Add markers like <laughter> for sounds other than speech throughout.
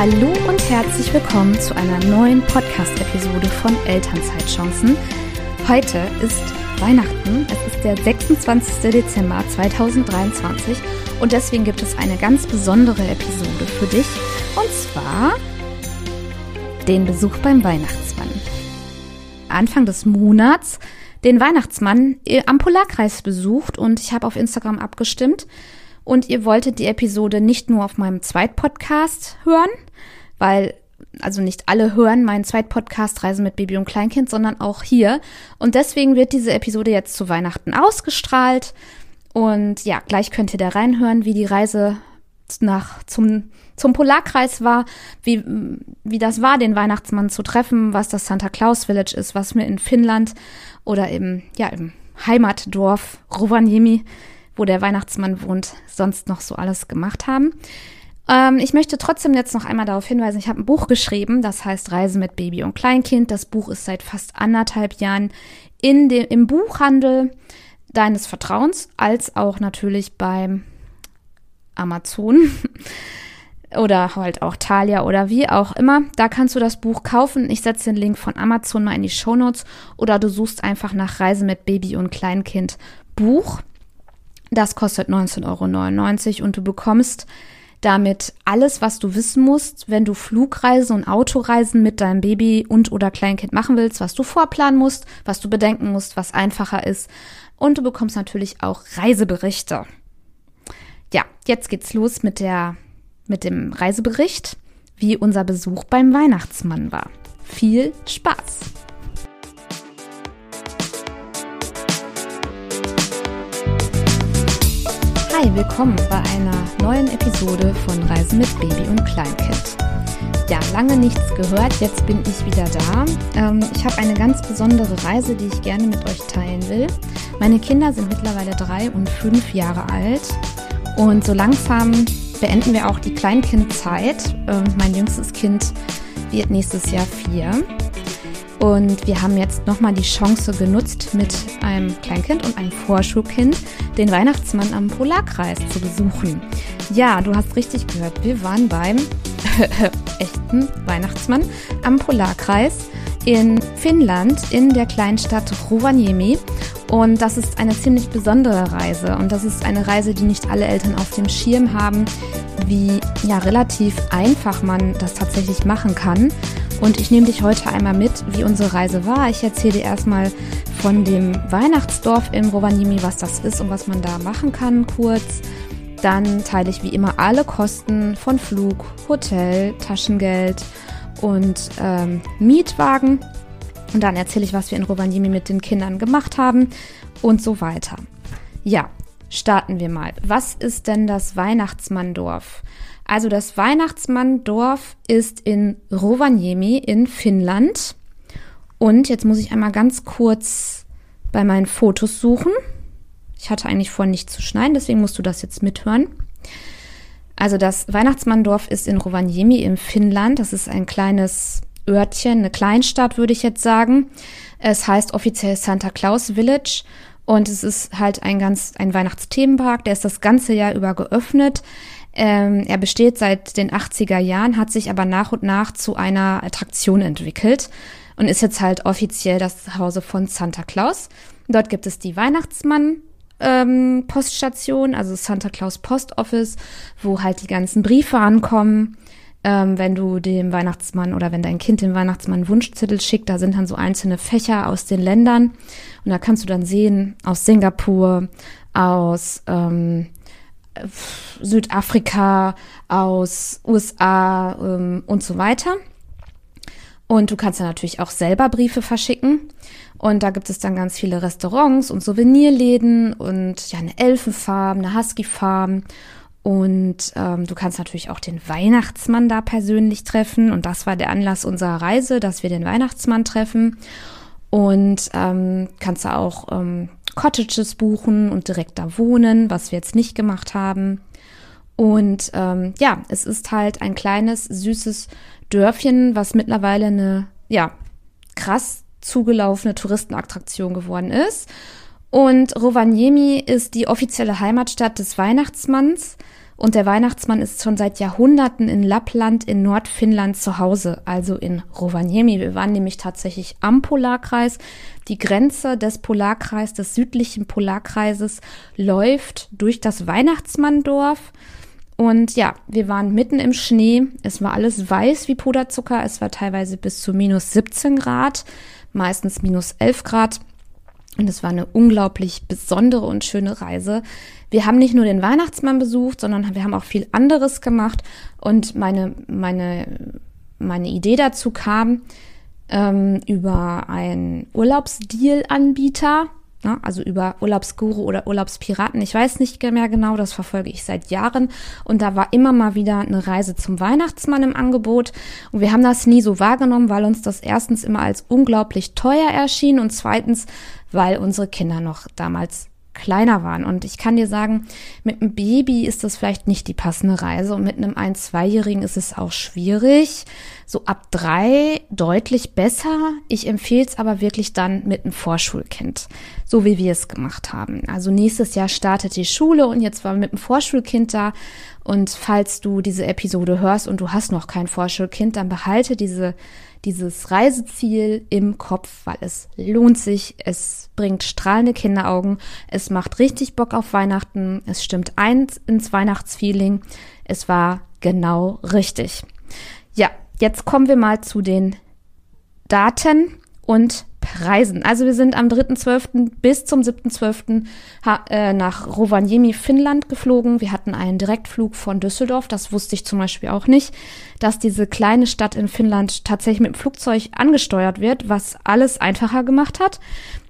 Hallo und herzlich willkommen zu einer neuen Podcast-Episode von Elternzeitchancen. Heute ist Weihnachten. Es ist der 26. Dezember 2023 und deswegen gibt es eine ganz besondere Episode für dich und zwar den Besuch beim Weihnachtsmann. Anfang des Monats den Weihnachtsmann am Polarkreis besucht und ich habe auf Instagram abgestimmt und ihr wolltet die Episode nicht nur auf meinem Zweitpodcast hören, weil also nicht alle hören meinen Zweitpodcast Reise mit Baby und Kleinkind, sondern auch hier. Und deswegen wird diese Episode jetzt zu Weihnachten ausgestrahlt. Und ja, gleich könnt ihr da reinhören, wie die Reise nach zum zum Polarkreis war, wie, wie das war, den Weihnachtsmann zu treffen, was das Santa Claus Village ist, was wir in Finnland oder im, ja, im Heimatdorf Rovaniemi, wo der Weihnachtsmann wohnt, sonst noch so alles gemacht haben. Ähm, ich möchte trotzdem jetzt noch einmal darauf hinweisen, ich habe ein Buch geschrieben, das heißt Reise mit Baby und Kleinkind. Das Buch ist seit fast anderthalb Jahren in dem, im Buchhandel deines Vertrauens, als auch natürlich beim Amazon <laughs> oder halt auch Thalia oder wie auch immer. Da kannst du das Buch kaufen. Ich setze den Link von Amazon mal in die Show Notes oder du suchst einfach nach Reise mit Baby und Kleinkind Buch. Das kostet 19,99 Euro und du bekommst damit alles, was du wissen musst, wenn du Flugreisen und Autoreisen mit deinem Baby und oder Kleinkind machen willst, was du vorplanen musst, was du bedenken musst, was einfacher ist. Und du bekommst natürlich auch Reiseberichte. Ja, jetzt geht's los mit der mit dem Reisebericht, wie unser Besuch beim Weihnachtsmann war. Viel Spaß! Hi, willkommen bei einer neuen Episode von Reisen mit Baby und Kleinkind. Ja, lange nichts gehört, jetzt bin ich wieder da. Ähm, ich habe eine ganz besondere Reise, die ich gerne mit euch teilen will. Meine Kinder sind mittlerweile drei und fünf Jahre alt und so langsam beenden wir auch die Kleinkindzeit. Ähm, mein jüngstes Kind wird nächstes Jahr vier. Und wir haben jetzt nochmal die Chance genutzt, mit einem Kleinkind und einem Vorschulkind den Weihnachtsmann am Polarkreis zu besuchen. Ja, du hast richtig gehört. Wir waren beim <laughs> echten Weihnachtsmann am Polarkreis in Finnland in der kleinen Stadt Rovaniemi. Und das ist eine ziemlich besondere Reise. Und das ist eine Reise, die nicht alle Eltern auf dem Schirm haben, wie ja relativ einfach man das tatsächlich machen kann. Und ich nehme dich heute einmal mit, wie unsere Reise war. Ich erzähle dir erstmal von dem Weihnachtsdorf in Rovaniemi, was das ist und was man da machen kann, kurz. Dann teile ich wie immer alle Kosten von Flug, Hotel, Taschengeld und ähm, Mietwagen. Und dann erzähle ich, was wir in Rovaniemi mit den Kindern gemacht haben und so weiter. Ja, starten wir mal. Was ist denn das Weihnachtsmanndorf? Also das Weihnachtsmanndorf ist in Rovaniemi in Finnland. Und jetzt muss ich einmal ganz kurz bei meinen Fotos suchen. Ich hatte eigentlich vor, nicht zu schneiden, deswegen musst du das jetzt mithören. Also das Weihnachtsmanndorf ist in Rovaniemi in Finnland. Das ist ein kleines Örtchen, eine Kleinstadt, würde ich jetzt sagen. Es heißt offiziell Santa Claus Village und es ist halt ein ganz ein Weihnachtsthemenpark. Der ist das ganze Jahr über geöffnet. Ähm, er besteht seit den 80er Jahren, hat sich aber nach und nach zu einer Attraktion entwickelt und ist jetzt halt offiziell das Zuhause von Santa Claus. Dort gibt es die Weihnachtsmann ähm, Poststation, also Santa Claus Post Office, wo halt die ganzen Briefe ankommen. Ähm, wenn du dem Weihnachtsmann oder wenn dein Kind dem Weihnachtsmann Wunschzettel schickt, da sind dann so einzelne Fächer aus den Ländern und da kannst du dann sehen aus Singapur, aus ähm, Südafrika, aus USA ähm, und so weiter. Und du kannst ja natürlich auch selber Briefe verschicken. Und da gibt es dann ganz viele Restaurants und Souvenirläden und ja, eine Elfenfarm, eine Husky-Farm. Und ähm, du kannst natürlich auch den Weihnachtsmann da persönlich treffen. Und das war der Anlass unserer Reise, dass wir den Weihnachtsmann treffen. Und ähm, kannst da auch ähm, Cottages buchen und direkt da wohnen, was wir jetzt nicht gemacht haben. Und ähm, ja, es ist halt ein kleines, süßes Dörfchen, was mittlerweile eine, ja, krass zugelaufene Touristenattraktion geworden ist. Und Rovaniemi ist die offizielle Heimatstadt des Weihnachtsmanns Und der Weihnachtsmann ist schon seit Jahrhunderten in Lappland in Nordfinnland zu Hause, also in Rovaniemi. Wir waren nämlich tatsächlich am Polarkreis. Die Grenze des Polarkreises, des südlichen Polarkreises, läuft durch das Weihnachtsmanndorf. Und ja, wir waren mitten im Schnee. Es war alles weiß wie Puderzucker. Es war teilweise bis zu minus 17 Grad, meistens minus 11 Grad. Und es war eine unglaublich besondere und schöne Reise. Wir haben nicht nur den Weihnachtsmann besucht, sondern wir haben auch viel anderes gemacht. Und meine, meine, meine Idee dazu kam ähm, über einen Urlaubsdeal-Anbieter, ja, also über Urlaubsguru oder Urlaubspiraten. Ich weiß nicht mehr genau, das verfolge ich seit Jahren. Und da war immer mal wieder eine Reise zum Weihnachtsmann im Angebot. Und wir haben das nie so wahrgenommen, weil uns das erstens immer als unglaublich teuer erschien und zweitens weil unsere Kinder noch damals kleiner waren. Und ich kann dir sagen, mit einem Baby ist das vielleicht nicht die passende Reise und mit einem ein-, zweijährigen ist es auch schwierig. So ab drei deutlich besser. Ich empfehle es aber wirklich dann mit einem Vorschulkind, so wie wir es gemacht haben. Also nächstes Jahr startet die Schule und jetzt war mit einem Vorschulkind da. Und falls du diese Episode hörst und du hast noch kein Vorschulkind, dann behalte diese dieses Reiseziel im Kopf, weil es lohnt sich, es bringt strahlende Kinderaugen, es macht richtig Bock auf Weihnachten, es stimmt eins ins Weihnachtsfeeling. Es war genau richtig. Ja, jetzt kommen wir mal zu den Daten und Preisen. Also wir sind am 3.12. bis zum 7.12. Äh, nach Rovaniemi, Finnland geflogen. Wir hatten einen Direktflug von Düsseldorf. Das wusste ich zum Beispiel auch nicht, dass diese kleine Stadt in Finnland tatsächlich mit dem Flugzeug angesteuert wird, was alles einfacher gemacht hat.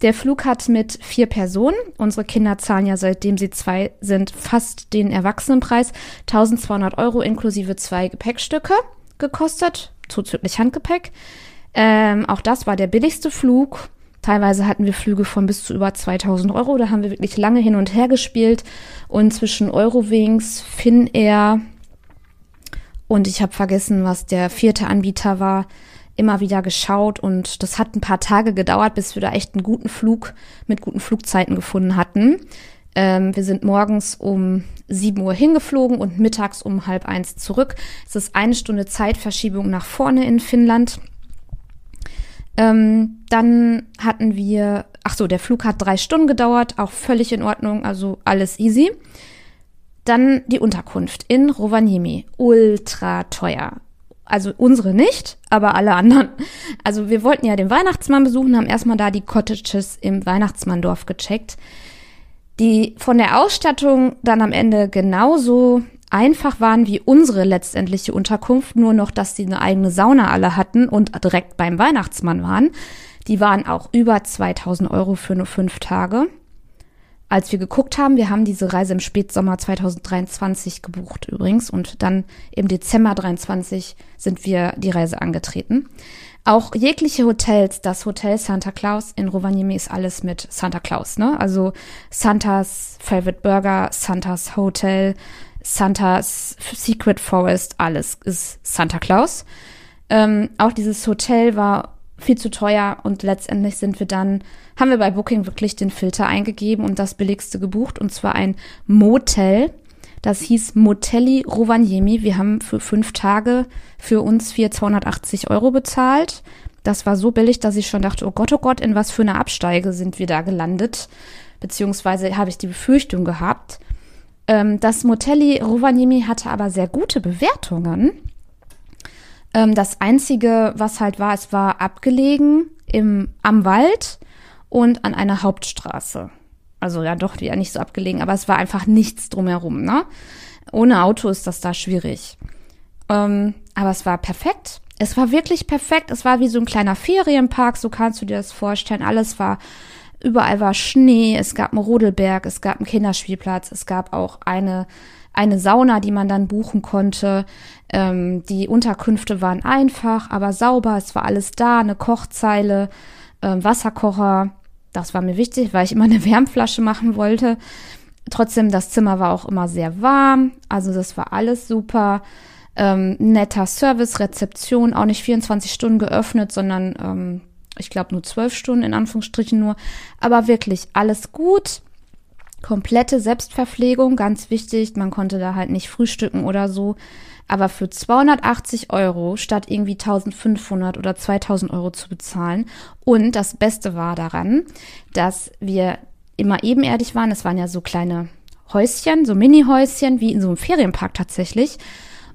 Der Flug hat mit vier Personen, unsere Kinder zahlen ja seitdem sie zwei sind, fast den Erwachsenenpreis, 1200 Euro inklusive zwei Gepäckstücke gekostet, zuzüglich Handgepäck. Ähm, auch das war der billigste Flug. Teilweise hatten wir Flüge von bis zu über 2000 Euro. Da haben wir wirklich lange hin und her gespielt. Und zwischen Eurowings, Finnair und ich habe vergessen, was der vierte Anbieter war, immer wieder geschaut. Und das hat ein paar Tage gedauert, bis wir da echt einen guten Flug mit guten Flugzeiten gefunden hatten. Ähm, wir sind morgens um 7 Uhr hingeflogen und mittags um halb eins zurück. Es ist eine Stunde Zeitverschiebung nach vorne in Finnland. Ähm, dann hatten wir, ach so, der Flug hat drei Stunden gedauert, auch völlig in Ordnung, also alles easy. Dann die Unterkunft in Rovaniemi, ultra teuer. Also unsere nicht, aber alle anderen. Also wir wollten ja den Weihnachtsmann besuchen, haben erstmal da die Cottages im Weihnachtsmanndorf gecheckt, die von der Ausstattung dann am Ende genauso einfach waren wie unsere letztendliche Unterkunft, nur noch, dass sie eine eigene Sauna alle hatten und direkt beim Weihnachtsmann waren. Die waren auch über 2000 Euro für nur fünf Tage. Als wir geguckt haben, wir haben diese Reise im Spätsommer 2023 gebucht übrigens und dann im Dezember 23 sind wir die Reise angetreten. Auch jegliche Hotels, das Hotel Santa Claus in Rovaniemi ist alles mit Santa Claus, ne? Also Santas Favorite Burger, Santas Hotel, Santa's Secret Forest, alles ist Santa Claus. Ähm, auch dieses Hotel war viel zu teuer und letztendlich sind wir dann, haben wir bei Booking wirklich den Filter eingegeben und das billigste gebucht und zwar ein Motel. Das hieß Motelli Rovaniemi. Wir haben für fünf Tage für uns 4 280 Euro bezahlt. Das war so billig, dass ich schon dachte, oh Gott, oh Gott, in was für eine Absteige sind wir da gelandet. Beziehungsweise habe ich die Befürchtung gehabt. Ähm, das Motelli Rovaniemi hatte aber sehr gute Bewertungen. Ähm, das einzige, was halt war, es war abgelegen im, am Wald und an einer Hauptstraße. Also ja, doch, ja nicht so abgelegen, aber es war einfach nichts drumherum, ne? Ohne Auto ist das da schwierig. Ähm, aber es war perfekt. Es war wirklich perfekt. Es war wie so ein kleiner Ferienpark, so kannst du dir das vorstellen. Alles war Überall war Schnee, es gab einen Rodelberg, es gab einen Kinderspielplatz, es gab auch eine, eine Sauna, die man dann buchen konnte. Ähm, die Unterkünfte waren einfach, aber sauber, es war alles da, eine Kochzeile, ähm, Wasserkocher. Das war mir wichtig, weil ich immer eine <laughs> Wärmflasche machen wollte. Trotzdem, das Zimmer war auch immer sehr warm, also das war alles super. Ähm, netter Service, Rezeption, auch nicht 24 Stunden geöffnet, sondern ähm, ich glaube nur zwölf Stunden in Anführungsstrichen nur, aber wirklich alles gut. komplette Selbstverpflegung, ganz wichtig. Man konnte da halt nicht frühstücken oder so. Aber für 280 Euro statt irgendwie 1500 oder 2000 Euro zu bezahlen. Und das Beste war daran, dass wir immer ebenerdig waren. Es waren ja so kleine Häuschen, so Mini-Häuschen, wie in so einem Ferienpark tatsächlich.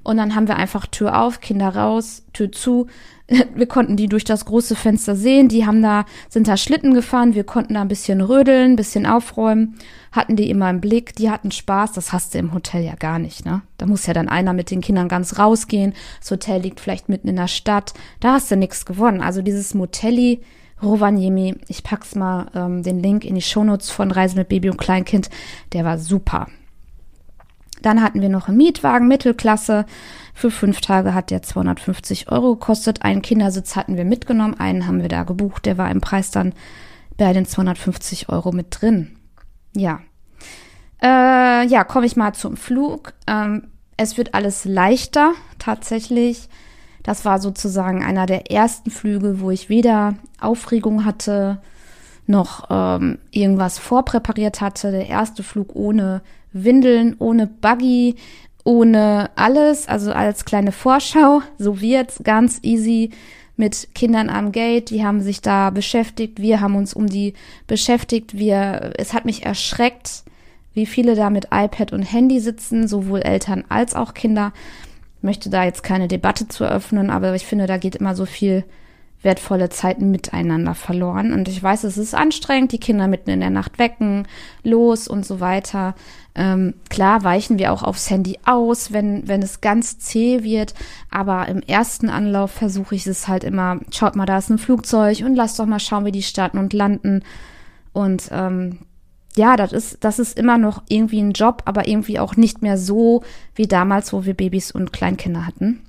Und dann haben wir einfach Tür auf, Kinder raus, Tür zu. <laughs> Wir konnten die durch das große Fenster sehen. Die haben da, sind da Schlitten gefahren. Wir konnten da ein bisschen rödeln, ein bisschen aufräumen. Hatten die immer im Blick. Die hatten Spaß. Das hast du im Hotel ja gar nicht, ne? Da muss ja dann einer mit den Kindern ganz rausgehen. Das Hotel liegt vielleicht mitten in der Stadt. Da hast du nichts gewonnen. Also dieses Motelli, Rovaniemi, ich pack's mal ähm, den Link in die Shownotes von Reisen mit Baby und Kleinkind. Der war super. Dann hatten wir noch einen Mietwagen Mittelklasse. Für fünf Tage hat der 250 Euro gekostet. Einen Kindersitz hatten wir mitgenommen, einen haben wir da gebucht. Der war im Preis dann bei den 250 Euro mit drin. Ja. Äh, ja, komme ich mal zum Flug. Ähm, es wird alles leichter, tatsächlich. Das war sozusagen einer der ersten Flüge, wo ich weder Aufregung hatte, noch ähm, irgendwas vorpräpariert hatte. Der erste Flug ohne Windeln, ohne Buggy, ohne alles, also als kleine Vorschau. So wird's ganz easy mit Kindern am Gate. Die haben sich da beschäftigt. Wir haben uns um die beschäftigt. Wir, es hat mich erschreckt, wie viele da mit iPad und Handy sitzen, sowohl Eltern als auch Kinder. Ich möchte da jetzt keine Debatte zu eröffnen, aber ich finde, da geht immer so viel wertvolle Zeit miteinander verloren. Und ich weiß, es ist anstrengend, die Kinder mitten in der Nacht wecken, los und so weiter. Ähm, klar weichen wir auch aufs Handy aus, wenn, wenn es ganz zäh wird. Aber im ersten Anlauf versuche ich es halt immer, schaut mal, da ist ein Flugzeug und lasst doch mal schauen, wie die starten und landen. Und ähm, ja, das ist, das ist immer noch irgendwie ein Job, aber irgendwie auch nicht mehr so wie damals, wo wir Babys und Kleinkinder hatten.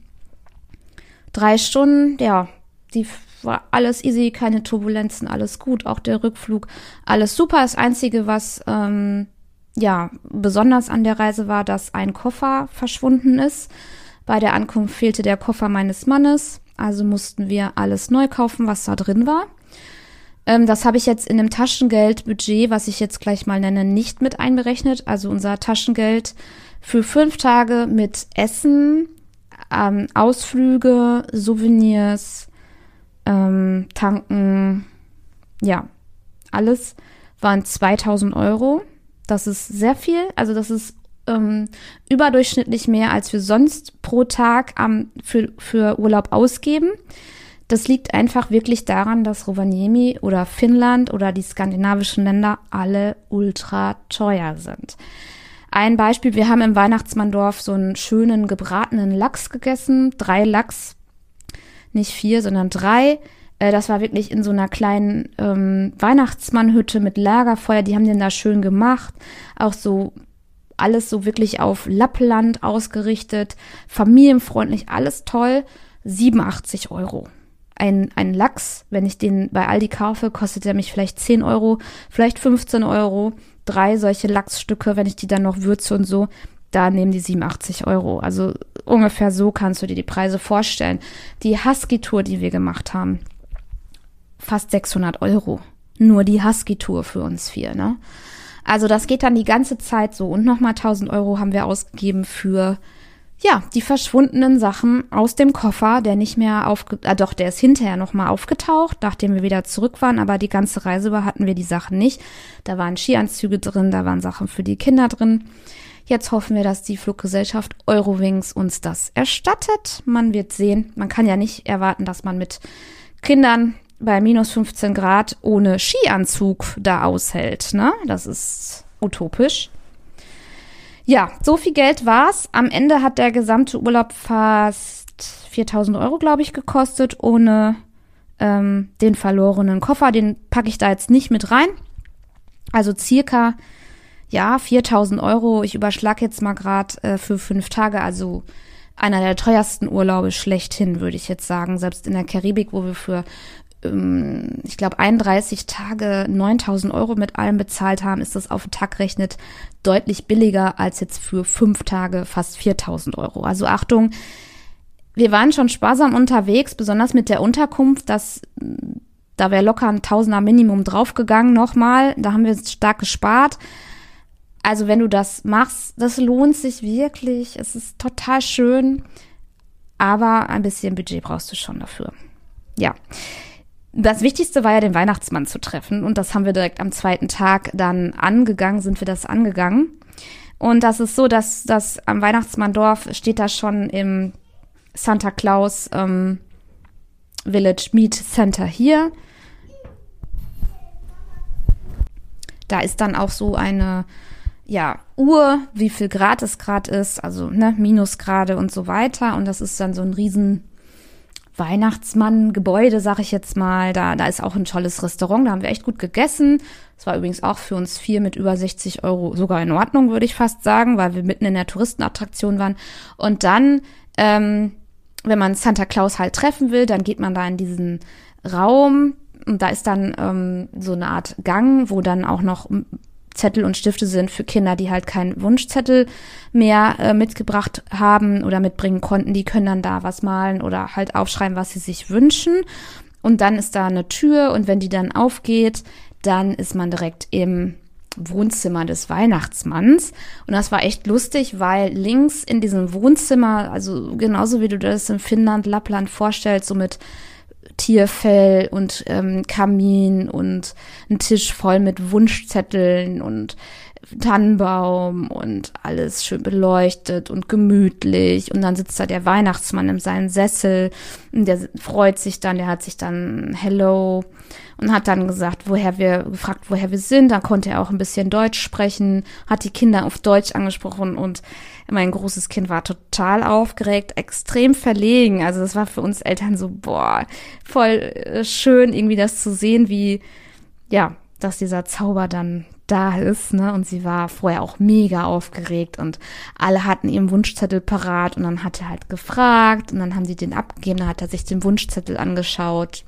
Drei Stunden, ja, die war alles easy, keine Turbulenzen, alles gut, auch der Rückflug, alles super. Das Einzige, was ähm, ja besonders an der Reise war, dass ein Koffer verschwunden ist. Bei der Ankunft fehlte der Koffer meines Mannes, also mussten wir alles neu kaufen, was da drin war. Ähm, das habe ich jetzt in dem Taschengeldbudget, was ich jetzt gleich mal nenne, nicht mit einberechnet. Also unser Taschengeld für fünf Tage mit Essen, ähm, Ausflüge, Souvenirs, ähm, tanken, ja, alles waren 2000 Euro. Das ist sehr viel, also das ist ähm, überdurchschnittlich mehr, als wir sonst pro Tag ähm, für, für Urlaub ausgeben. Das liegt einfach wirklich daran, dass Rovaniemi oder Finnland oder die skandinavischen Länder alle ultra teuer sind. Ein Beispiel, wir haben im Weihnachtsmanndorf so einen schönen gebratenen Lachs gegessen, drei Lachs nicht vier, sondern drei. Äh, das war wirklich in so einer kleinen ähm, Weihnachtsmannhütte mit Lagerfeuer. Die haben den da schön gemacht. Auch so alles so wirklich auf Lappland ausgerichtet, familienfreundlich, alles toll. 87 Euro. Ein, ein Lachs, wenn ich den bei Aldi kaufe, kostet er mich vielleicht 10 Euro, vielleicht 15 Euro. Drei solche Lachsstücke, wenn ich die dann noch würze und so, da nehmen die 87 Euro. Also ungefähr so kannst du dir die Preise vorstellen. Die Husky-Tour, die wir gemacht haben, fast 600 Euro. Nur die Husky-Tour für uns vier, ne? Also das geht dann die ganze Zeit so. Und nochmal 1000 Euro haben wir ausgegeben für, ja, die verschwundenen Sachen aus dem Koffer, der nicht mehr aufge, ah doch, der ist hinterher nochmal aufgetaucht, nachdem wir wieder zurück waren, aber die ganze Reise über hatten wir die Sachen nicht. Da waren Skianzüge drin, da waren Sachen für die Kinder drin. Jetzt hoffen wir, dass die Fluggesellschaft Eurowings uns das erstattet. Man wird sehen. Man kann ja nicht erwarten, dass man mit Kindern bei minus 15 Grad ohne Skianzug da aushält. Ne? Das ist utopisch. Ja, so viel Geld war's. Am Ende hat der gesamte Urlaub fast 4000 Euro, glaube ich, gekostet, ohne ähm, den verlorenen Koffer. Den packe ich da jetzt nicht mit rein. Also circa ja, 4000 Euro, ich überschlag jetzt mal gerade äh, für fünf Tage, also einer der teuersten Urlaube schlechthin, würde ich jetzt sagen. Selbst in der Karibik, wo wir für, ähm, ich glaube, 31 Tage 9000 Euro mit allem bezahlt haben, ist das auf den Tag rechnet deutlich billiger als jetzt für fünf Tage fast 4000 Euro. Also Achtung, wir waren schon sparsam unterwegs, besonders mit der Unterkunft, das da wäre locker ein Tausender Minimum draufgegangen nochmal. Da haben wir stark gespart. Also wenn du das machst, das lohnt sich wirklich. Es ist total schön, aber ein bisschen Budget brauchst du schon dafür. Ja. Das Wichtigste war ja, den Weihnachtsmann zu treffen. Und das haben wir direkt am zweiten Tag dann angegangen, sind wir das angegangen. Und das ist so, dass das am Weihnachtsmanndorf steht da schon im Santa Claus ähm, Village Meet Center hier. Da ist dann auch so eine ja, Uhr, wie viel Grad es gerade ist, also ne, Minusgrade und so weiter. Und das ist dann so ein riesen Weihnachtsmann-Gebäude, sag ich jetzt mal. Da, da ist auch ein tolles Restaurant, da haben wir echt gut gegessen. Das war übrigens auch für uns vier mit über 60 Euro sogar in Ordnung, würde ich fast sagen, weil wir mitten in der Touristenattraktion waren. Und dann, ähm, wenn man Santa Claus halt treffen will, dann geht man da in diesen Raum, und da ist dann ähm, so eine Art Gang, wo dann auch noch Zettel und Stifte sind für Kinder, die halt keinen Wunschzettel mehr äh, mitgebracht haben oder mitbringen konnten. Die können dann da was malen oder halt aufschreiben, was sie sich wünschen. Und dann ist da eine Tür und wenn die dann aufgeht, dann ist man direkt im Wohnzimmer des Weihnachtsmanns. Und das war echt lustig, weil links in diesem Wohnzimmer, also genauso wie du das in Finnland, Lappland vorstellst, so mit Tierfell und ähm, Kamin und ein Tisch voll mit Wunschzetteln und Tannenbaum und alles schön beleuchtet und gemütlich. Und dann sitzt da der Weihnachtsmann in seinem Sessel und der freut sich dann, der hat sich dann Hello und hat dann gesagt, woher wir, gefragt, woher wir sind. Dann konnte er auch ein bisschen Deutsch sprechen, hat die Kinder auf Deutsch angesprochen und mein großes Kind war total aufgeregt, extrem verlegen. Also das war für uns Eltern so, boah, voll äh, schön irgendwie das zu sehen, wie, ja, dass dieser Zauber dann da ist, ne? Und sie war vorher auch mega aufgeregt und alle hatten ihren Wunschzettel parat und dann hat er halt gefragt und dann haben sie den abgegeben, dann hat er sich den Wunschzettel angeschaut,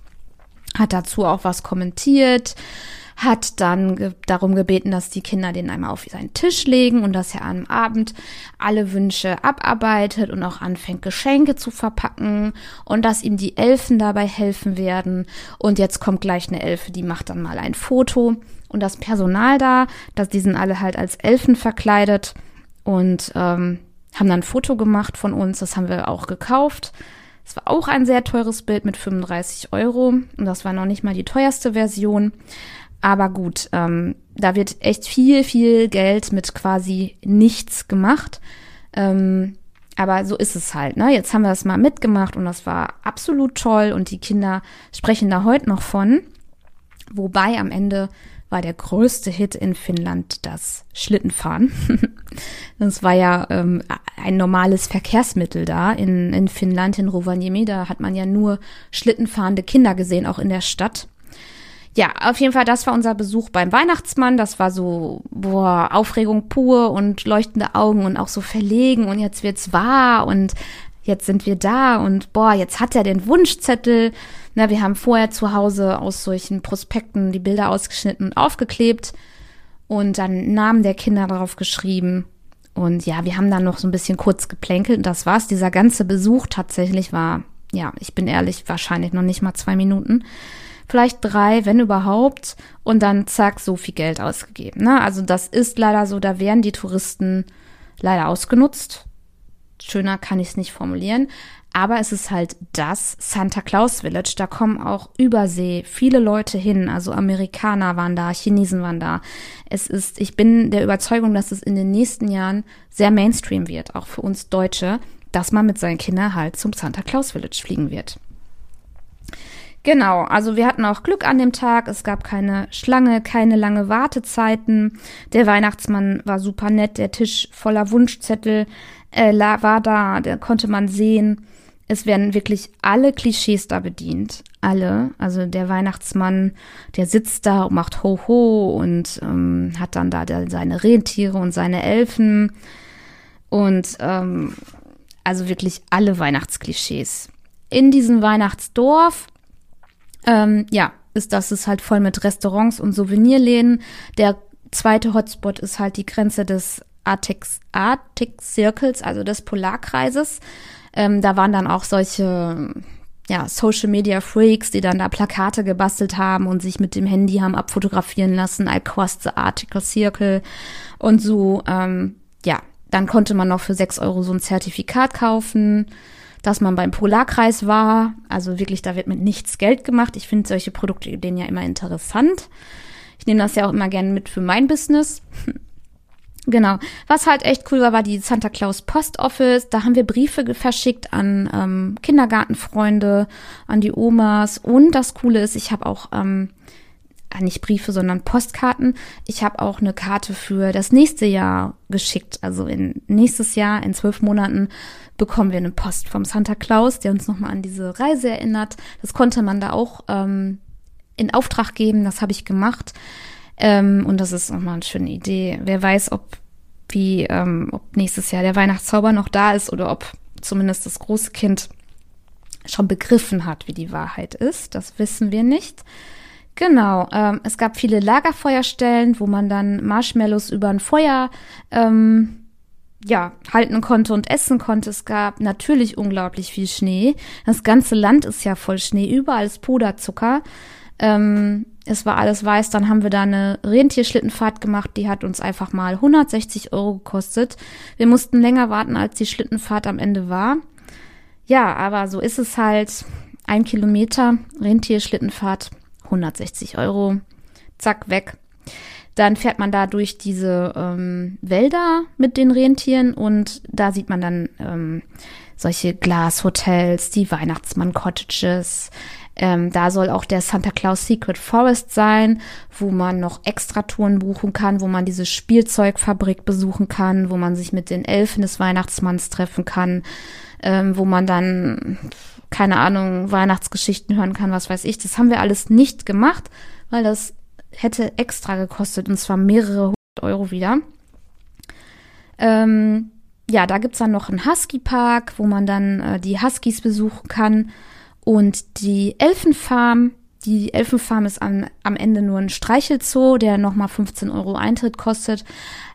hat dazu auch was kommentiert hat dann ge darum gebeten, dass die Kinder den einmal auf seinen Tisch legen und dass er am Abend alle Wünsche abarbeitet und auch anfängt, Geschenke zu verpacken und dass ihm die Elfen dabei helfen werden. Und jetzt kommt gleich eine Elfe, die macht dann mal ein Foto und das Personal da, dass die sind alle halt als Elfen verkleidet und ähm, haben dann ein Foto gemacht von uns. Das haben wir auch gekauft. Es war auch ein sehr teures Bild mit 35 Euro und das war noch nicht mal die teuerste Version. Aber gut, ähm, da wird echt viel, viel Geld mit quasi nichts gemacht. Ähm, aber so ist es halt. Ne? Jetzt haben wir das mal mitgemacht und das war absolut toll und die Kinder sprechen da heute noch von. Wobei am Ende war der größte Hit in Finnland das Schlittenfahren. <laughs> das war ja ähm, ein normales Verkehrsmittel da in, in Finnland, in Rovaniemi. Da hat man ja nur schlittenfahrende Kinder gesehen, auch in der Stadt ja, auf jeden Fall, das war unser Besuch beim Weihnachtsmann. Das war so, boah, Aufregung pur und leuchtende Augen und auch so verlegen und jetzt wird's wahr und jetzt sind wir da und boah, jetzt hat er den Wunschzettel. Na, wir haben vorher zu Hause aus solchen Prospekten die Bilder ausgeschnitten und aufgeklebt und dann Namen der Kinder drauf geschrieben. Und ja, wir haben dann noch so ein bisschen kurz geplänkelt und das war's. Dieser ganze Besuch tatsächlich war, ja, ich bin ehrlich, wahrscheinlich noch nicht mal zwei Minuten vielleicht drei, wenn überhaupt, und dann zack, so viel Geld ausgegeben. Ne? Also das ist leider so, da werden die Touristen leider ausgenutzt. Schöner kann ich es nicht formulieren. Aber es ist halt das Santa Claus Village. Da kommen auch übersee viele Leute hin. Also Amerikaner waren da, Chinesen waren da. Es ist, ich bin der Überzeugung, dass es in den nächsten Jahren sehr Mainstream wird, auch für uns Deutsche, dass man mit seinen Kindern halt zum Santa Claus Village fliegen wird. Genau, also wir hatten auch Glück an dem Tag. Es gab keine Schlange, keine lange Wartezeiten. Der Weihnachtsmann war super nett, der Tisch voller Wunschzettel äh, war da, da konnte man sehen. Es werden wirklich alle Klischees da bedient. Alle. Also der Weihnachtsmann, der sitzt da und macht Ho-Ho und ähm, hat dann da seine Rentiere und seine Elfen. Und ähm, also wirklich alle Weihnachtsklischees. In diesem Weihnachtsdorf ähm, ja, ist das ist halt voll mit Restaurants und Souvenirläden. Der zweite Hotspot ist halt die Grenze des Arctic, Arctic Circles, also des Polarkreises. Ähm, da waren dann auch solche ja, Social Media Freaks, die dann da Plakate gebastelt haben und sich mit dem Handy haben abfotografieren lassen, I crossed the Article Circle und so, ähm, ja, dann konnte man noch für sechs Euro so ein Zertifikat kaufen, dass man beim Polarkreis war. Also wirklich, da wird mit nichts Geld gemacht. Ich finde solche Produktideen ja immer interessant. Ich nehme das ja auch immer gerne mit für mein Business. <laughs> Genau. Was halt echt cool war, war die Santa Claus Post Office. Da haben wir Briefe verschickt an ähm, Kindergartenfreunde, an die Omas. Und das Coole ist, ich habe auch ähm, äh, nicht Briefe, sondern Postkarten. Ich habe auch eine Karte für das nächste Jahr geschickt. Also in nächstes Jahr, in zwölf Monaten, bekommen wir eine Post vom Santa Claus, der uns nochmal an diese Reise erinnert. Das konnte man da auch ähm, in Auftrag geben. Das habe ich gemacht. Ähm, und das ist nochmal eine schöne Idee. Wer weiß, ob wie, ähm, ob nächstes Jahr der Weihnachtszauber noch da ist oder ob zumindest das große Kind schon begriffen hat, wie die Wahrheit ist. Das wissen wir nicht. Genau, ähm, es gab viele Lagerfeuerstellen, wo man dann Marshmallows über ein Feuer ähm, ja, halten konnte und essen konnte. Es gab natürlich unglaublich viel Schnee. Das ganze Land ist ja voll Schnee, überall ist Puderzucker. Ähm, es war alles weiß. Dann haben wir da eine Rentierschlittenfahrt gemacht. Die hat uns einfach mal 160 Euro gekostet. Wir mussten länger warten, als die Schlittenfahrt am Ende war. Ja, aber so ist es halt. Ein Kilometer Rentierschlittenfahrt, 160 Euro. Zack, weg. Dann fährt man da durch diese ähm, Wälder mit den Rentieren und da sieht man dann ähm, solche Glashotels, die Weihnachtsmann-Cottages, ähm, da soll auch der Santa Claus Secret Forest sein, wo man noch extra Touren buchen kann, wo man diese Spielzeugfabrik besuchen kann, wo man sich mit den Elfen des Weihnachtsmanns treffen kann, ähm, wo man dann, keine Ahnung, Weihnachtsgeschichten hören kann, was weiß ich. Das haben wir alles nicht gemacht, weil das hätte extra gekostet und zwar mehrere hundert Euro wieder. Ähm, ja, da gibt's dann noch einen Husky-Park, wo man dann äh, die Huskies besuchen kann. Und die Elfenfarm, die Elfenfarm ist am, am Ende nur ein Streichelzoo, der nochmal 15 Euro Eintritt kostet,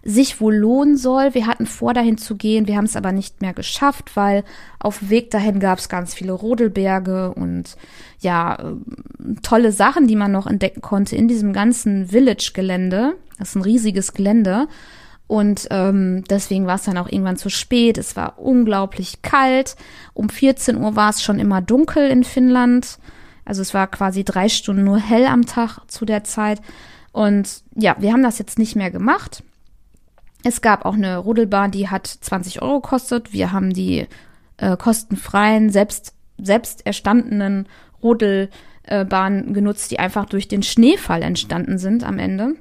sich wohl lohnen soll. Wir hatten vor, dahin zu gehen, wir haben es aber nicht mehr geschafft, weil auf dem Weg dahin gab es ganz viele Rodelberge und ja, äh, tolle Sachen, die man noch entdecken konnte in diesem ganzen Village-Gelände. Das ist ein riesiges Gelände. Und ähm, deswegen war es dann auch irgendwann zu spät. Es war unglaublich kalt. Um 14 Uhr war es schon immer dunkel in Finnland. Also es war quasi drei Stunden nur hell am Tag zu der Zeit. Und ja, wir haben das jetzt nicht mehr gemacht. Es gab auch eine Rodelbahn, die hat 20 Euro gekostet. Wir haben die äh, kostenfreien, selbst, selbst erstandenen Rodelbahnen genutzt, die einfach durch den Schneefall entstanden sind am Ende.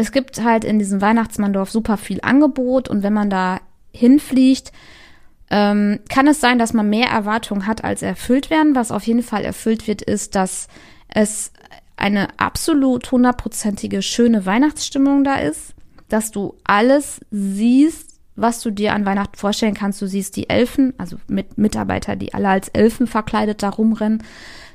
Es gibt halt in diesem Weihnachtsmanndorf super viel Angebot und wenn man da hinfliegt, ähm, kann es sein, dass man mehr Erwartungen hat, als erfüllt werden. Was auf jeden Fall erfüllt wird, ist, dass es eine absolut hundertprozentige schöne Weihnachtsstimmung da ist, dass du alles siehst, was du dir an Weihnachten vorstellen kannst. Du siehst die Elfen, also mit Mitarbeiter, die alle als Elfen verkleidet da rumrennen.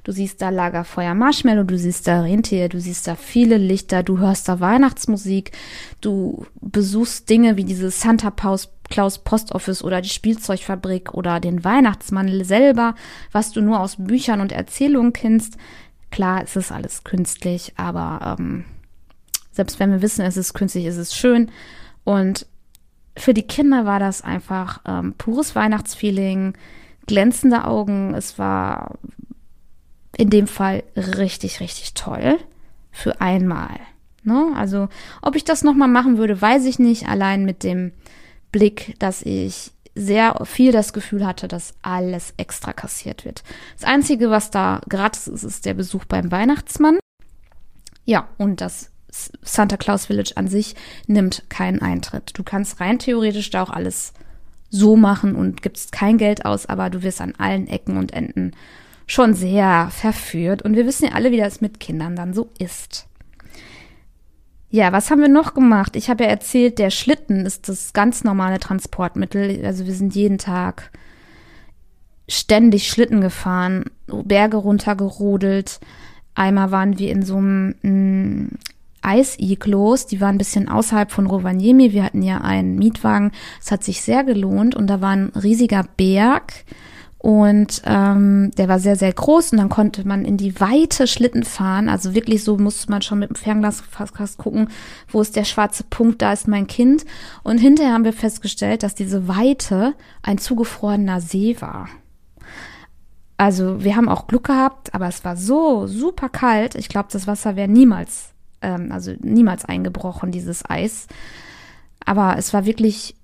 Du siehst da Lagerfeuer Marshmallow, du siehst da Rentier, du siehst da viele Lichter, du hörst da Weihnachtsmusik, du besuchst Dinge wie dieses Santa Claus Post Office oder die Spielzeugfabrik oder den Weihnachtsmann selber, was du nur aus Büchern und Erzählungen kennst. Klar, es ist alles künstlich, aber ähm, selbst wenn wir wissen, es ist künstlich, ist es schön. Und für die Kinder war das einfach ähm, pures Weihnachtsfeeling, glänzende Augen. Es war in dem Fall richtig, richtig toll für einmal. Ne? Also, ob ich das nochmal machen würde, weiß ich nicht. Allein mit dem Blick, dass ich sehr viel das Gefühl hatte, dass alles extra kassiert wird. Das Einzige, was da gratis ist, ist der Besuch beim Weihnachtsmann. Ja, und das Santa Claus Village an sich nimmt keinen Eintritt. Du kannst rein theoretisch da auch alles so machen und gibst kein Geld aus, aber du wirst an allen Ecken und Enden schon sehr verführt. Und wir wissen ja alle, wie das mit Kindern dann so ist. Ja, was haben wir noch gemacht? Ich habe ja erzählt, der Schlitten ist das ganz normale Transportmittel. Also wir sind jeden Tag ständig Schlitten gefahren, Berge runtergerodelt. Einmal waren wir in so einem mm, Eisiglos, die waren ein bisschen außerhalb von Rovaniemi. Wir hatten ja einen Mietwagen. Es hat sich sehr gelohnt und da war ein riesiger Berg Und ähm, der war sehr, sehr groß und dann konnte man in die Weite Schlitten fahren. Also wirklich so musste man schon mit dem Fernglas fast gucken, wo ist der schwarze Punkt, da ist mein Kind. Und hinterher haben wir festgestellt, dass diese Weite ein zugefrorener See war. Also wir haben auch Glück gehabt, aber es war so super kalt. Ich glaube, das Wasser wäre niemals, ähm, also niemals eingebrochen, dieses Eis. Aber es war wirklich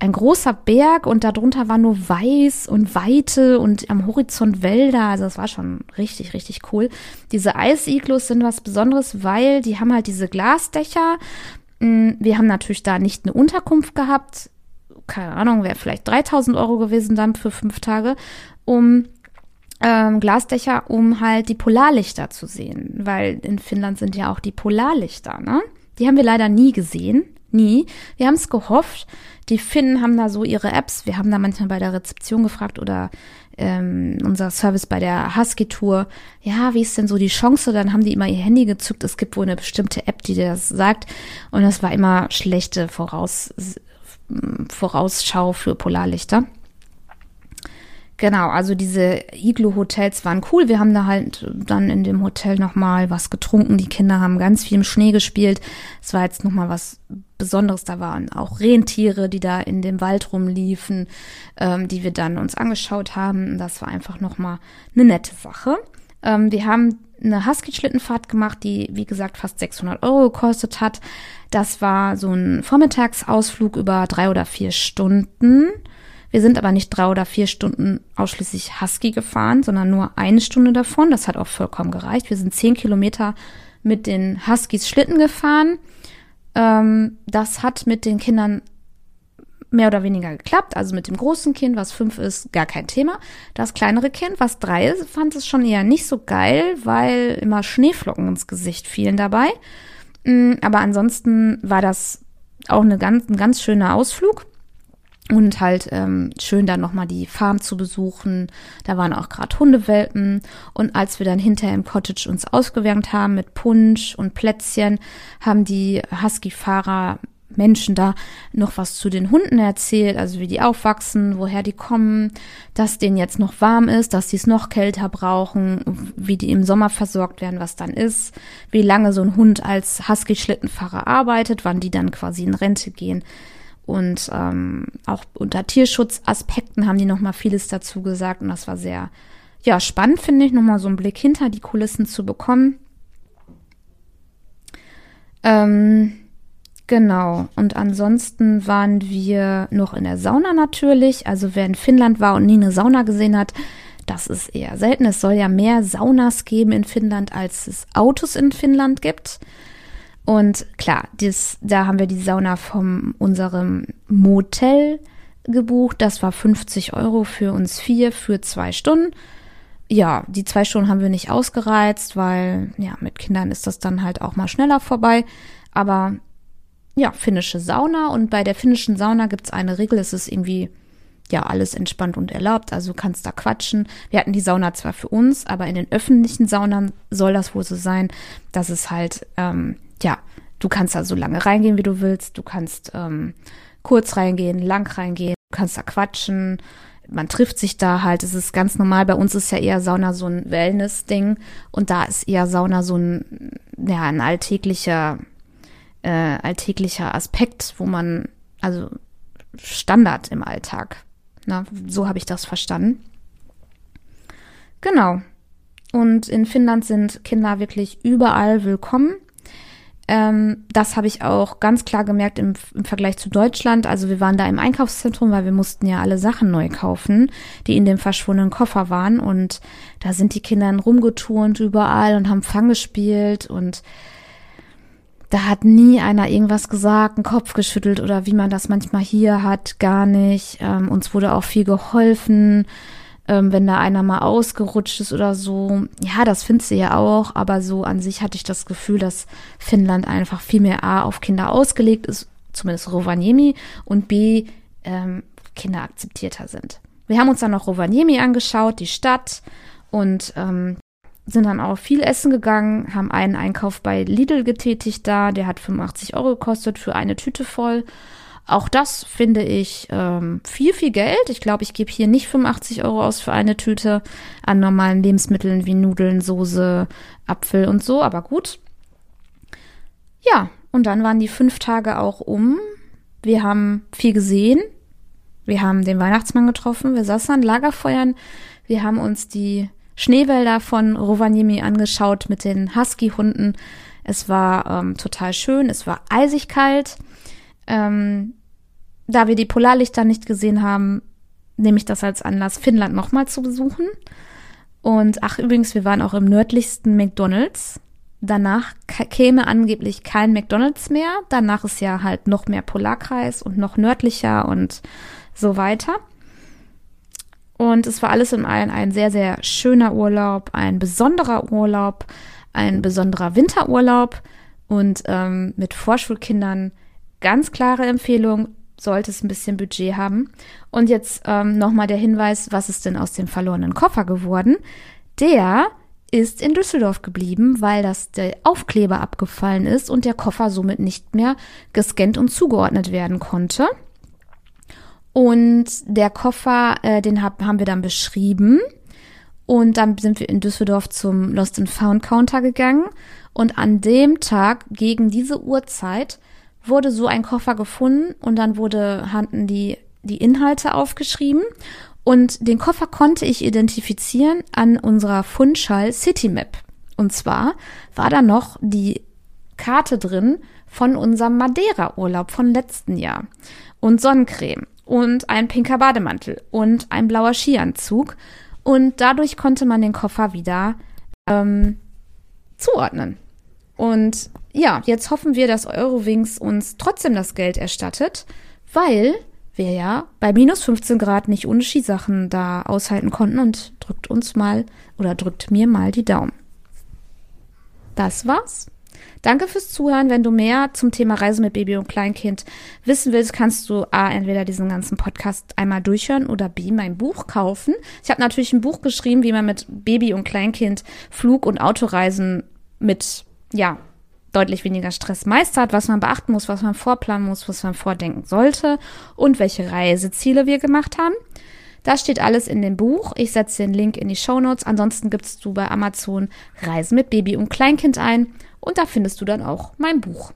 ein großer Berg und darunter war nur weiß und Weite und am Horizont Wälder. Also es war schon richtig, richtig cool. Diese Eisiglos sind was Besonderes, weil die haben halt diese Glasdächer. Mm, wir haben natürlich da nicht eine Unterkunft gehabt. Keine Ahnung, wäre vielleicht 3000 Euro gewesen dann für fünf Tage, um ähm, Glasdächer, um halt die Polarlichter zu sehen. Weil in Finnland sind ja auch die Polarlichter, ne? Die haben wir leider nie gesehen. Nie. Wir haben es gehofft. Die Finnen haben da so ihre Apps. Wir haben da manchmal bei der Rezeption gefragt oder ähm, unser Service bei der Husky-Tour. Ja, wie ist denn so die Chance? Dann haben die immer ihr Handy gezückt. Es gibt wohl eine bestimmte App, die dir das sagt. Und das war immer schlechte Voraus Vorausschau für Polarlichter. Genau, also diese Iglu-Hotels waren cool. Wir haben da halt dann in dem Hotel nochmal was getrunken. Die Kinder haben ganz viel im Schnee gespielt. Es war jetzt nochmal was Besonderes. Da waren auch Rentiere, die da in dem Wald rumliefen, ähm, die wir dann uns angeschaut haben. Das war einfach nochmal eine nette Sache. Ähm, wir haben eine Husky-Schlittenfahrt gemacht, die, wie gesagt, fast 600 Euro gekostet hat. Das war so ein Vormittagsausflug über drei oder vier Stunden. Wir sind aber nicht drei oder vier Stunden ausschließlich Husky gefahren, sondern nur eine Stunde davon. Das hat auch vollkommen gereicht. Wir sind zehn Kilometer mit den Huskies Schlitten gefahren. Ähm, das hat mit den Kindern mehr oder weniger geklappt. Also mit dem großen Kind, was fünf ist, gar kein Thema. Das kleinere Kind, was drei ist, fand es schon eher nicht so geil, weil immer Schneeflocken ins Gesicht fielen dabei. Mm, aber ansonsten war das auch eine ganz, ein ganz schöner Ausflug und halt ähm, schön dann nochmal die Farm zu besuchen. Da waren auch gerade Hundewelpen. Und als wir dann hinterher im Cottage uns ausgewärmt haben mit Punsch und Plätzchen, haben die Husky-Fahrer Menschen da noch was zu den Hunden erzählt, also wie die aufwachsen, woher die kommen, dass denen jetzt noch warm ist, dass sie es noch kälter brauchen, wie die im Sommer versorgt werden, was dann ist, wie lange so ein Hund als Husky-Schlittenfahrer arbeitet, wann die dann quasi in Rente gehen. Und ähm, auch unter Tierschutzaspekten haben die nochmal vieles dazu gesagt. Und das war sehr, ja, spannend, finde ich, nochmal so einen Blick hinter die Kulissen zu bekommen. Ähm, genau. Und ansonsten waren wir noch in der Sauna natürlich. Also wer in Finnland war und nie eine Sauna gesehen hat, das ist eher selten. Es soll ja mehr Saunas geben in Finnland, als es Autos in Finnland gibt. Und klar, das, da haben wir die Sauna von unserem Motel gebucht. Das war 50 Euro für uns vier für zwei Stunden. Ja, die zwei Stunden haben wir nicht ausgereizt, weil ja, mit Kindern ist das dann halt auch mal schneller vorbei. Aber ja, finnische Sauna und bei der finnischen Sauna gibt's eine Regel, es ist irgendwie ja alles entspannt und erlaubt, also kannst da quatschen. Wir hatten die Sauna zwar für uns, aber in den öffentlichen Saunen soll das wohl so sein, dass es halt ähm, ja, du kannst da so lange reingehen, wie du willst. Du kannst ähm, kurz reingehen, lang reingehen, du kannst da quatschen. Man trifft sich da halt, es ist ganz normal. Bei uns ist ja eher Sauna so ein Wellness-Ding und da ist eher Sauna so ein, ja, ein alltäglicher, äh, alltäglicher Aspekt, wo man, also Standard im Alltag. Na, so habe ich das verstanden. Genau. Und in Finnland sind Kinder wirklich überall willkommen. Ähm, das habe ich auch ganz klar gemerkt im, im, Vergleich zu Deutschland. Also wir waren da im Einkaufszentrum, weil wir mussten ja alle Sachen neu kaufen, die in dem verschwundenen Koffer waren. Und da sind die Kinder rumgeturnt überall und haben Fang gespielt und da hat nie einer irgendwas gesagt, einen Kopf geschüttelt oder wie man das manchmal hier hat, gar nicht. Ähm, uns wurde auch viel geholfen ähm, wenn da einer mal ausgerutscht ist oder so. Ja, das findest du ja auch, aber so an sich hatte ich das Gefühl, dass Finnland einfach viel mehr A auf Kinder ausgelegt ist, zumindest Rovaniemi, und B ähm, Kinder akzeptierter sind. Wir haben uns dann noch Rovaniemi angeschaut, die Stadt, und ähm, sind dann auch viel essen gegangen, haben einen Einkauf bei Lidl getätigt da, der hat 85 Euro gekostet für eine Tüte voll. Auch das finde ich ähm, viel, viel Geld. Ich glaube, ich gebe hier nicht 85 Euro aus für eine Tüte an normalen Lebensmitteln wie Nudeln, Soße, Apfel und so, aber gut. Ja, und dann waren die fünf Tage auch um. Wir haben viel gesehen. Wir haben den Weihnachtsmann getroffen. Wir saßen an Lagerfeuern. Wir haben uns die Schneewälder von Rovaniemi angeschaut mit den Husky-Hunden. Es war ähm, total schön. Es war eisig kalt. Ähm, da wir die Polarlichter nicht gesehen haben, nehme ich das als Anlass, Finnland nochmal zu besuchen. Und ach, übrigens, wir waren auch im nördlichsten McDonalds. Danach käme angeblich kein McDonalds mehr. Danach ist ja halt noch mehr Polarkreis und noch nördlicher und so weiter. Und es war alles in allem ein sehr, sehr schöner Urlaub, ein besonderer Urlaub, ein besonderer Winterurlaub und ähm, mit Vorschulkindern ganz klare Empfehlung, sollte es ein bisschen Budget haben. Und jetzt ähm, nochmal der Hinweis, was ist denn aus dem verlorenen Koffer geworden? Der ist in Düsseldorf geblieben, weil das der Aufkleber abgefallen ist und der Koffer somit nicht mehr gescannt und zugeordnet werden konnte. Und der Koffer, äh, den hab, haben wir dann beschrieben. Und dann sind wir in Düsseldorf zum Lost and Found Counter gegangen. Und an dem Tag, gegen diese Uhrzeit, wurde so ein Koffer gefunden und dann wurde, hatten die, die Inhalte aufgeschrieben. Und den Koffer konnte ich identifizieren an unserer Fundschall City Map. Und zwar war da noch die Karte drin von unserem Madeira-Urlaub von letzten Jahr. Und Sonnencreme und ein pinker Bademantel und ein blauer Skianzug. Und dadurch konnte man den Koffer wieder ähm, zuordnen. Und ja, jetzt hoffen wir, dass Eurowings uns trotzdem das Geld erstattet, weil wir ja bei minus 15 Grad nicht ohne Skisachen da aushalten konnten und drückt uns mal oder drückt mir mal die Daumen. Das war's. Danke fürs Zuhören. Wenn du mehr zum Thema Reise mit Baby und Kleinkind wissen willst, kannst du A, entweder diesen ganzen Podcast einmal durchhören oder B, mein Buch kaufen. Ich habe natürlich ein Buch geschrieben, wie man mit Baby und Kleinkind Flug- und Autoreisen mit ja, deutlich weniger Stress meistert, was man beachten muss, was man vorplanen muss, was man vordenken sollte und welche Reiseziele wir gemacht haben. Das steht alles in dem Buch. Ich setze den Link in die Show Notes. Ansonsten gibst du bei Amazon Reisen mit Baby und Kleinkind ein und da findest du dann auch mein Buch.